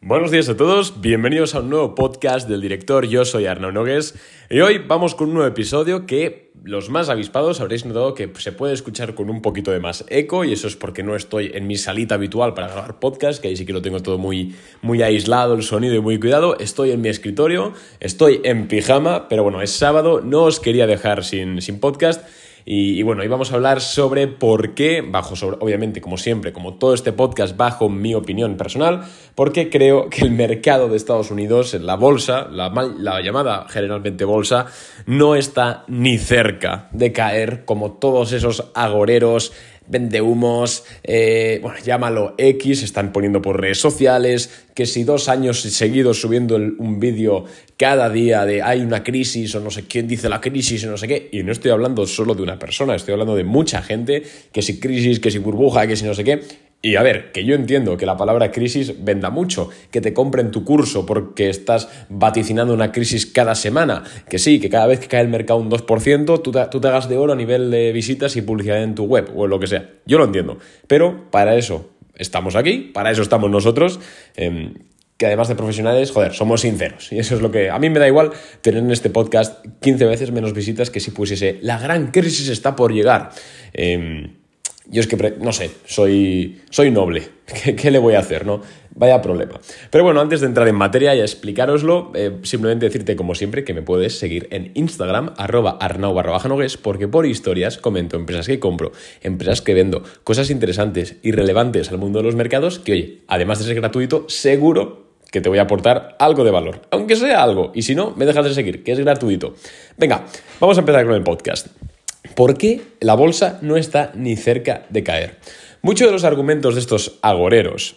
Buenos días a todos, bienvenidos a un nuevo podcast del director, yo soy Arnaud Nogues y hoy vamos con un nuevo episodio que los más avispados habréis notado que se puede escuchar con un poquito de más eco y eso es porque no estoy en mi salita habitual para grabar podcast, que ahí sí que lo tengo todo muy, muy aislado el sonido y muy cuidado, estoy en mi escritorio, estoy en pijama, pero bueno, es sábado, no os quería dejar sin, sin podcast y, bueno, hoy vamos a hablar sobre por qué, bajo, sobre, obviamente, como siempre, como todo este podcast, bajo mi opinión personal, por qué creo que el mercado de Estados Unidos, la bolsa, la, la llamada generalmente bolsa, no está ni cerca de caer como todos esos agoreros vende humos, eh, bueno, llámalo X, están poniendo por redes sociales, que si dos años seguidos subiendo un vídeo cada día de hay una crisis o no sé quién dice la crisis o no sé qué, y no estoy hablando solo de una persona, estoy hablando de mucha gente, que si crisis, que si burbuja, que si no sé qué, y a ver, que yo entiendo que la palabra crisis venda mucho, que te compren tu curso porque estás vaticinando una crisis cada semana, que sí, que cada vez que cae el mercado un 2%, tú te, tú te hagas de oro a nivel de visitas y publicidad en tu web o lo que sea. Yo lo entiendo, pero para eso estamos aquí, para eso estamos nosotros. Em, que además de profesionales, joder, somos sinceros. Y eso es lo que a mí me da igual tener en este podcast 15 veces menos visitas que si pusiese la gran crisis está por llegar. Eh, yo es que, no sé, soy, soy noble. ¿Qué, le voy a hacer, no? Vaya problema. Pero bueno, antes de entrar en materia y explicaroslo, eh, simplemente decirte, como siempre, que me puedes seguir en Instagram, arroba arnau barra porque por historias comento empresas que compro, empresas que vendo, cosas interesantes y relevantes al mundo de los mercados, que oye, además de ser gratuito, seguro que te voy a aportar algo de valor, aunque sea algo, y si no, me dejas de seguir, que es gratuito. Venga, vamos a empezar con el podcast. ¿Por qué la bolsa no está ni cerca de caer? Muchos de los argumentos de estos agoreros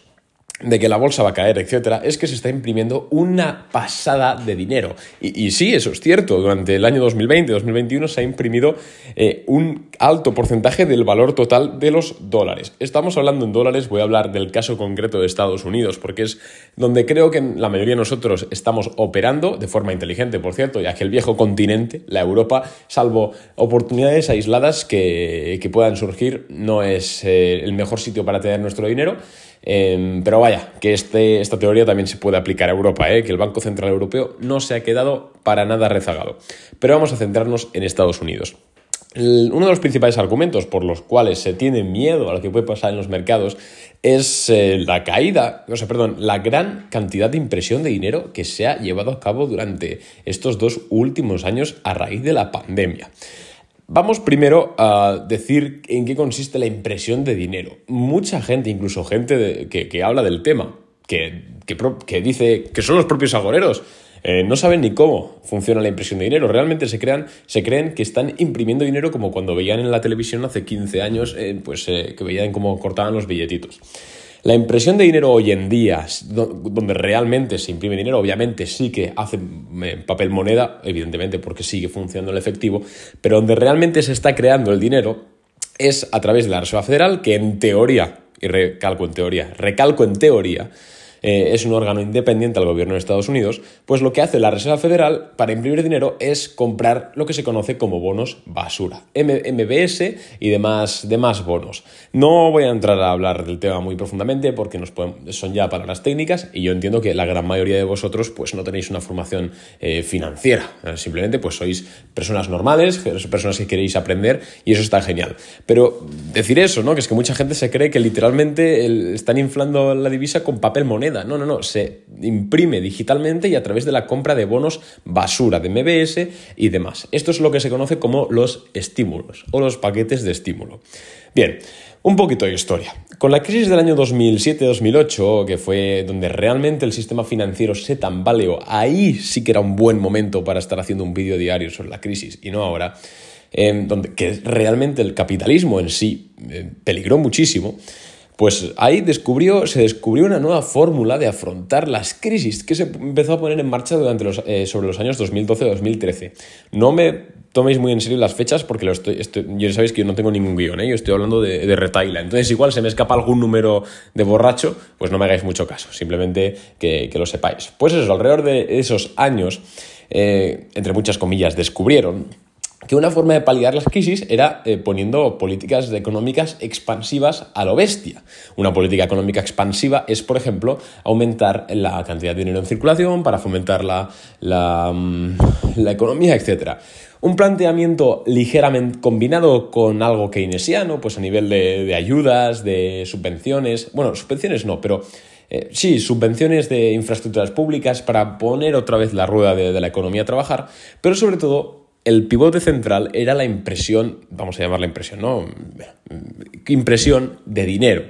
de que la bolsa va a caer, etcétera, es que se está imprimiendo una pasada de dinero. Y, sí, eso es cierto. Durante el año 2020-2021 se ha imprimido eh, un alto porcentaje del valor total de los dólares. Estamos hablando en dólares, voy a hablar del caso concreto de Estados Unidos, porque es donde creo que la mayoría de nosotros estamos operando de forma inteligente, por cierto, ya que el viejo continente, la Europa, salvo oportunidades aisladas que, puedan surgir, no es eh, el mejor sitio para tener nuestro dinero. Em, pero vaya, que este, esta teoría también se puede aplicar a Europa, ¿eh? que el Banco Central Europeo no se ha quedado para nada rezagado. Pero vamos a centrarnos en Estados Unidos. uno de los principales argumentos por los cuales se tiene miedo a lo que puede pasar en los mercados es eh, la caída, o sea, perdón, la gran cantidad de impresión de dinero que se ha llevado a cabo durante estos dos últimos años a raíz de la pandemia. Vamos primero a decir en qué consiste la impresión de dinero. Mucha gente, incluso gente que, habla del tema, que, que, dice que son los propios agoreros, eh, no saben ni cómo funciona la impresión de dinero. Realmente se, crean, se creen que están imprimiendo dinero como cuando veían en la televisión hace 15 años, eh, pues eh, que veían cómo cortaban los billetitos. La impresión de dinero hoy en día, donde realmente se imprime dinero, obviamente sí que hace eh, papel moneda, evidentemente porque sigue funcionando el efectivo, pero donde realmente se está creando el dinero es a través de la Reserva Federal, que en teoría, y recalco en teoría, recalco en teoría, eh, es un órgano independiente al gobierno de Estados Unidos, pues lo que hace la Reserva Federal para imprimir dinero es comprar lo que se conoce como bonos basura, MBS y demás, demás bonos. No voy a entrar a hablar del tema muy profundamente porque son ya palabras técnicas y yo entiendo que la gran mayoría de vosotros pues no tenéis una formación eh, financiera, simplemente pues sois personas normales, personas que queréis aprender y eso está genial. Pero decir eso, ¿no? Que es que mucha gente se cree que literalmente están inflando la divisa con papel moneda no, no, no. Se imprime digitalmente y a través de la compra de bonos basura, de MBS y demás. Esto es lo que se conoce como los estímulos o los paquetes de estímulo. Bien, un poquito de historia. Con la crisis del año 2007-2008, que fue donde realmente el sistema financiero se tambaleó, ahí sí que era un buen momento para estar haciendo un vídeo diario sobre la crisis y no ahora, eh, donde que realmente el capitalismo en sí eh, peligró muchísimo. Pues ahí descubrió, se descubrió una nueva fórmula de afrontar las crisis que se empezó a poner en marcha durante los, eh, sobre los años 2012-2013. No me toméis muy en serio las fechas porque lo estoy, ya sabéis que yo no tengo ningún guion, ¿eh? yo estoy hablando de, de retaila. Entonces igual se me escapa algún número de borracho, pues no me hagáis mucho caso, simplemente que, lo sepáis. Pues eso, alrededor de esos años, eh, entre muchas comillas, descubrieron que una forma de paliar las crisis era eh, poniendo políticas económicas expansivas a lo bestia. Una política económica expansiva es, por ejemplo, aumentar la cantidad de dinero en circulación para fomentar la, la, mm, economía, etc. Un planteamiento ligeramente combinado con algo keynesiano, pues a nivel de, ayudas, de subvenciones, bueno, subvenciones no, pero eh, sí, subvenciones de infraestructuras públicas para poner otra vez la rueda de la economía a trabajar, pero sobre todo el pivote central era la impresión, vamos a llamarla impresión, ¿no? Impresión de dinero.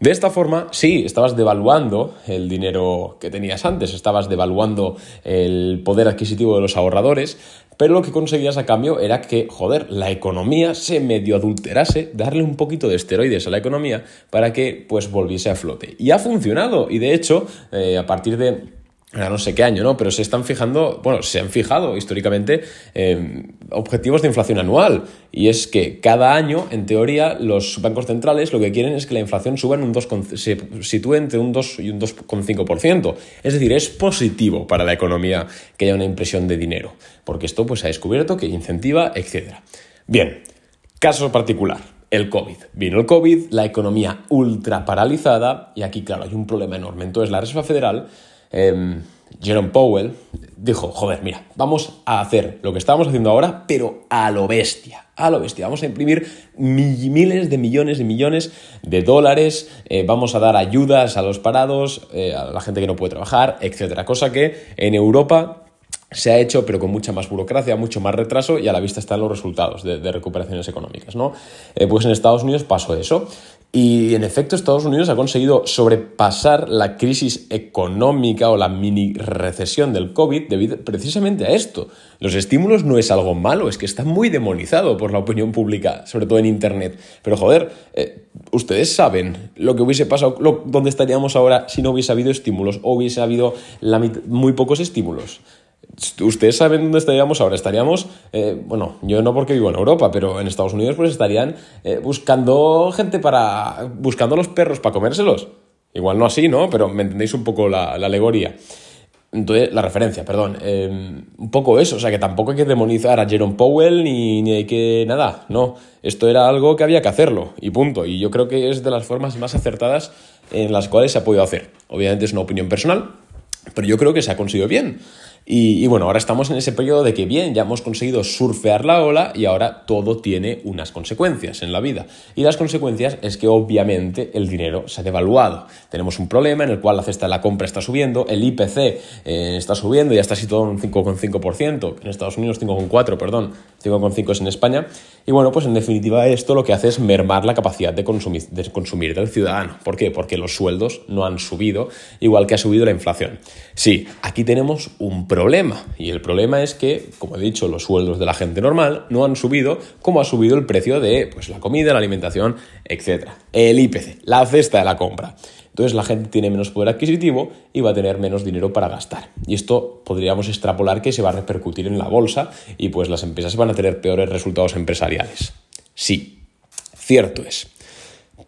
De esta forma, sí, estabas devaluando el dinero que tenías antes, estabas devaluando el poder adquisitivo de los ahorradores, pero lo que conseguías a cambio era que, joder, la economía se medio adulterase, darle un poquito de esteroides a la economía para que pues volviese a flote. Y ha funcionado, y de hecho, eh, a partir de no sé qué año, ¿no? Pero se están fijando, bueno, se han fijado históricamente eh, objetivos de inflación anual. Y es que cada año, en teoría, los bancos centrales lo que quieren es que la inflación suba en un 2, se sitúe entre un 2 y un 2,5%. Es decir, es positivo para la economía que haya una impresión de dinero, porque esto pues, ha descubierto que incentiva, etc. Bien, caso particular el COVID. Vino el COVID, la economía ultra paralizada y aquí, claro, hay un problema enorme. Entonces, la Reserva Federal Em, Jerome Powell dijo, joder, mira, vamos a hacer lo que estábamos haciendo ahora, pero a lo bestia, a lo bestia. Vamos a imprimir miles de millones y millones de dólares, eh, vamos a dar ayudas a los parados, eh, a la gente que no puede trabajar, etcétera. Cosa que en Europa se ha hecho, pero con mucha más burocracia, mucho más retraso y a la vista están los resultados de, recuperaciones económicas. ¿no? Eh, pues en Estados Unidos pasó eso. Y en efecto, Estados Unidos ha conseguido sobrepasar la crisis económica o la mini recesión del COVID debido precisamente a esto. Los estímulos no es algo malo, es que está muy demonizado por la opinión pública, sobre todo en Internet. Pero joder, eh, ustedes saben lo que hubiese pasado, dónde estaríamos ahora si no hubiese habido estímulos o hubiese habido muy pocos estímulos. Ustedes saben dónde estaríamos ahora. Estaríamos, eh, bueno, yo no porque vivo en Europa, pero en Estados Unidos pues estarían eh, buscando gente para... buscando los perros para comérselos. Igual no así, ¿no? Pero me entendéis un poco la, alegoría. Entonces, la referencia, perdón. Em, un poco eso, o sea que tampoco hay que demonizar a Jerome Powell ni, ni hay que nada, no. Esto era algo que había que hacerlo y punto. Y yo creo que es de las formas más acertadas en las cuales se ha podido hacer. Obviamente es una opinión personal, pero yo creo que se ha conseguido bien. Y, bueno, ahora estamos en ese periodo de que bien, ya hemos conseguido surfear la ola y ahora todo tiene unas consecuencias en la vida. Y las consecuencias es que obviamente el dinero se ha devaluado. Tenemos un problema en el cual la cesta de la compra está subiendo, el IPC eh, está subiendo, ya está situado en un 5,5%, en Estados Unidos 5,4%, perdón, 5,5% es en España. Y bueno, pues en definitiva esto lo que hace es mermar la capacidad de consumir, de consumir del ciudadano. ¿Por qué? Porque los sueldos no han subido, igual que ha subido la inflación. Sí, aquí tenemos un problema. Y el problema es que, como he dicho, los sueldos de la gente normal no han subido como ha subido el precio de pues, la comida, la alimentación, etc. El IPC, la cesta de la compra. Entonces la gente tiene menos poder adquisitivo y va a tener menos dinero para gastar. Y esto podríamos extrapolar que se va a repercutir en la bolsa y pues las empresas van a tener peores resultados empresariales. Sí, cierto es.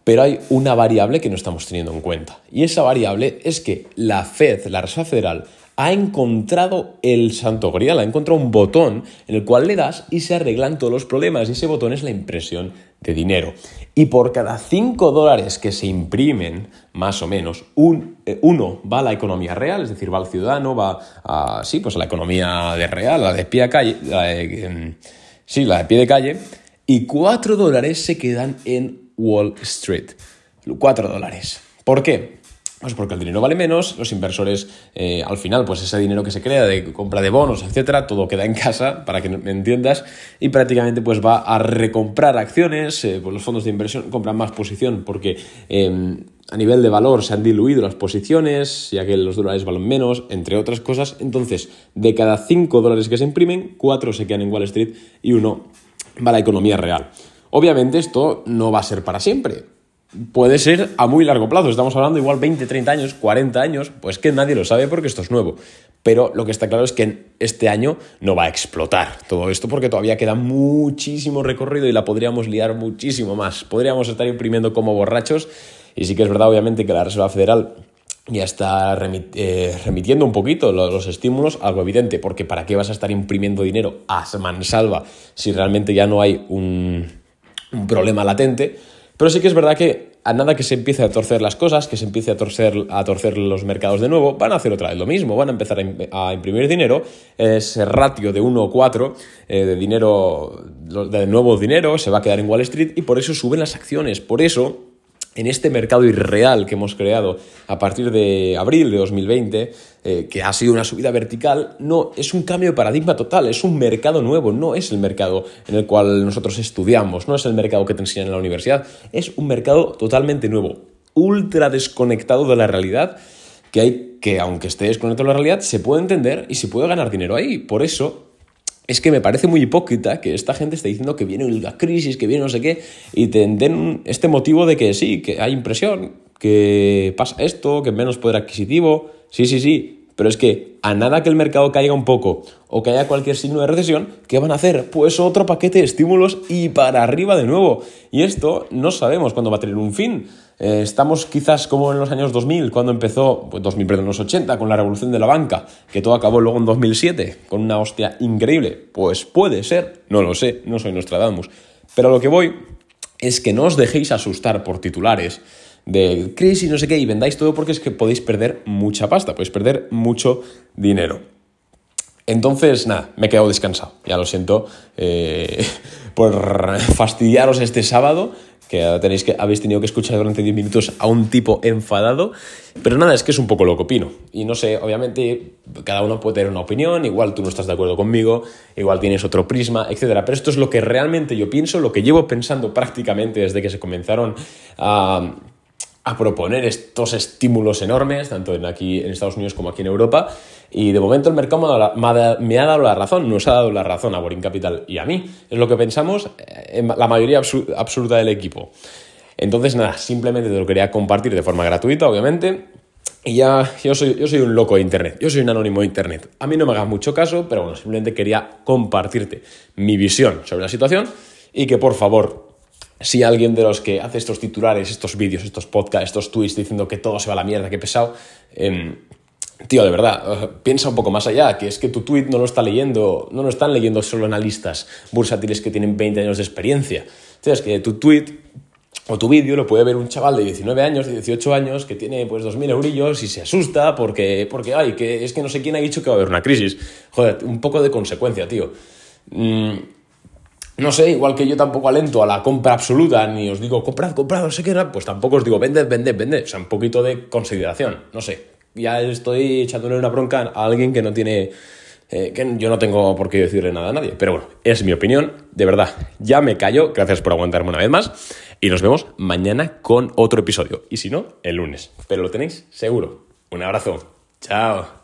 Pero hay una variable que no estamos teniendo en cuenta. Y esa variable es que la Fed, la Reserva Federal, ha encontrado el santo grial, ha encontrado un botón en el cual le das y se arreglan todos los problemas. Y ese botón es la impresión de dinero. Y por cada 5 dólares que se imprimen, más o menos, un, eh, uno va a la economía real, es decir, va al ciudadano, va a, sí, pues a la economía de real, la de pie de calle, em, sí, la de pie de calle, y 4 dólares se quedan en Wall Street. 4 dólares. ¿Por qué? Pues porque el dinero vale menos, los inversores, eh, al final, pues ese dinero que se crea de compra de bonos, etcétera, todo queda en casa, para que me entiendas, y prácticamente pues va a recomprar acciones, eh, pues los fondos de inversión compran más posición porque em, a nivel de valor se han diluido las posiciones, ya que los dólares valen menos, entre otras cosas. Entonces, de cada 5 dólares que se imprimen, 4 se quedan en Wall Street y uno va a la economía real. Obviamente esto no va a ser para siempre puede ser a muy largo plazo. Estamos hablando igual 20, 30 años, 40 años, pues que nadie lo sabe porque esto es nuevo. Pero lo que está claro es que este año no va a explotar todo esto porque todavía queda muchísimo recorrido y la podríamos liar muchísimo más. Podríamos estar imprimiendo como borrachos y sí que es verdad obviamente que la Reserva Federal ya está eh, remitiendo un poquito los, estímulos, algo evidente, porque ¿para qué vas a estar imprimiendo dinero a mansalva si realmente ya no hay un, un problema latente? Pero sí que es verdad que a nada que se empiece a torcer las cosas, que se empiece a torcer, a torcer los mercados de nuevo, van a hacer otra vez lo mismo, van a empezar a, imprimir dinero, ese ratio de 1 o 4 eh, de dinero, de nuevo dinero, se va a quedar en Wall Street y por eso suben las acciones, por eso en este mercado irreal que hemos creado a partir de abril de 2020, eh, que ha sido una subida vertical, no, es un cambio de paradigma total, es un mercado nuevo, no es el mercado en el cual nosotros estudiamos, no es el mercado que te enseñan en la universidad, es un mercado totalmente nuevo, ultra desconectado de la realidad, que hay que, aunque esté desconectado de la realidad, se puede entender y se puede ganar dinero ahí. Por eso es que me parece muy hipócrita que esta gente esté diciendo que viene una crisis, que viene no sé qué, y te den este motivo de que sí, que hay impresión, que pasa esto, que menos poder adquisitivo. Sí, sí, sí, pero es que a nada que el mercado caiga un poco o que haya cualquier signo de recesión, ¿qué van a hacer? Pues otro paquete de estímulos y para arriba de nuevo. Y esto no sabemos cuándo va a tener un fin. Eh, estamos quizás como en los años 2000, cuando empezó, pues 2000, perdón, los 80, con la revolución de la banca, que todo acabó luego en 2007, con una hostia increíble. Pues puede ser, no lo sé, no soy Nostradamus. Pero lo que voy es que no os dejéis asustar por titulares de crisis, no sé qué, y vendáis todo porque es que podéis perder mucha pasta, podéis perder mucho dinero. Entonces, nada, me he quedado descansado. Ya lo siento eh, por fastidiaros este sábado, que, tenéis que habéis tenido que escuchar durante 10 minutos a un tipo enfadado. Pero nada, es que es un poco lo que opino. Y no sé, obviamente cada uno puede tener una opinión, igual tú no estás de acuerdo conmigo, igual tienes otro prisma, etc. Pero esto es lo que realmente yo pienso, lo que llevo pensando prácticamente desde que se comenzaron a a proponer estos estímulos enormes, tanto en aquí en Estados Unidos como aquí en Europa. Y de momento el mercado me ha dado la razón, nos ha dado la razón a Boring Capital y a mí. Es lo que pensamos eh, en la mayoría absoluta del equipo. Entonces, nada, simplemente te lo quería compartir de forma gratuita, obviamente. Y ya, yo soy, yo soy un loco de Internet, yo soy un anónimo de Internet. A mí no me hagas mucho caso, pero bueno, simplemente quería compartirte mi visión sobre la situación y que por favor si alguien de los que hace estos titulares, estos vídeos, estos podcasts, estos tweets diciendo que todo se va a la mierda, que pesado, em, tío, de verdad, piensa un poco más allá, que es que tu tweet no lo está leyendo, no lo están leyendo solo analistas bursátiles que tienen 20 años de experiencia. es que tu tweet o tu vídeo lo puede ver un chaval de 19 años, de 18 años, que tiene pues 2.000 eurillos y se asusta porque, porque, ay, que es que no sé quién ha dicho que va a haber una crisis. Joder, un poco de consecuencia, tío. Mm, no sé, igual que yo tampoco alento a la compra absoluta, ni os digo comprad, comprad, no sé qué, pues tampoco os digo vended, vended, vended. O sea, un poquito de consideración, no sé. Ya estoy echándole una bronca a alguien que no tiene. Eh, que yo no tengo por qué decirle nada a nadie. Pero bueno, es mi opinión, de verdad. Ya me callo, gracias por aguantarme una vez más. Y nos vemos mañana con otro episodio. Y si no, el lunes. Pero lo tenéis seguro. Un abrazo. Chao.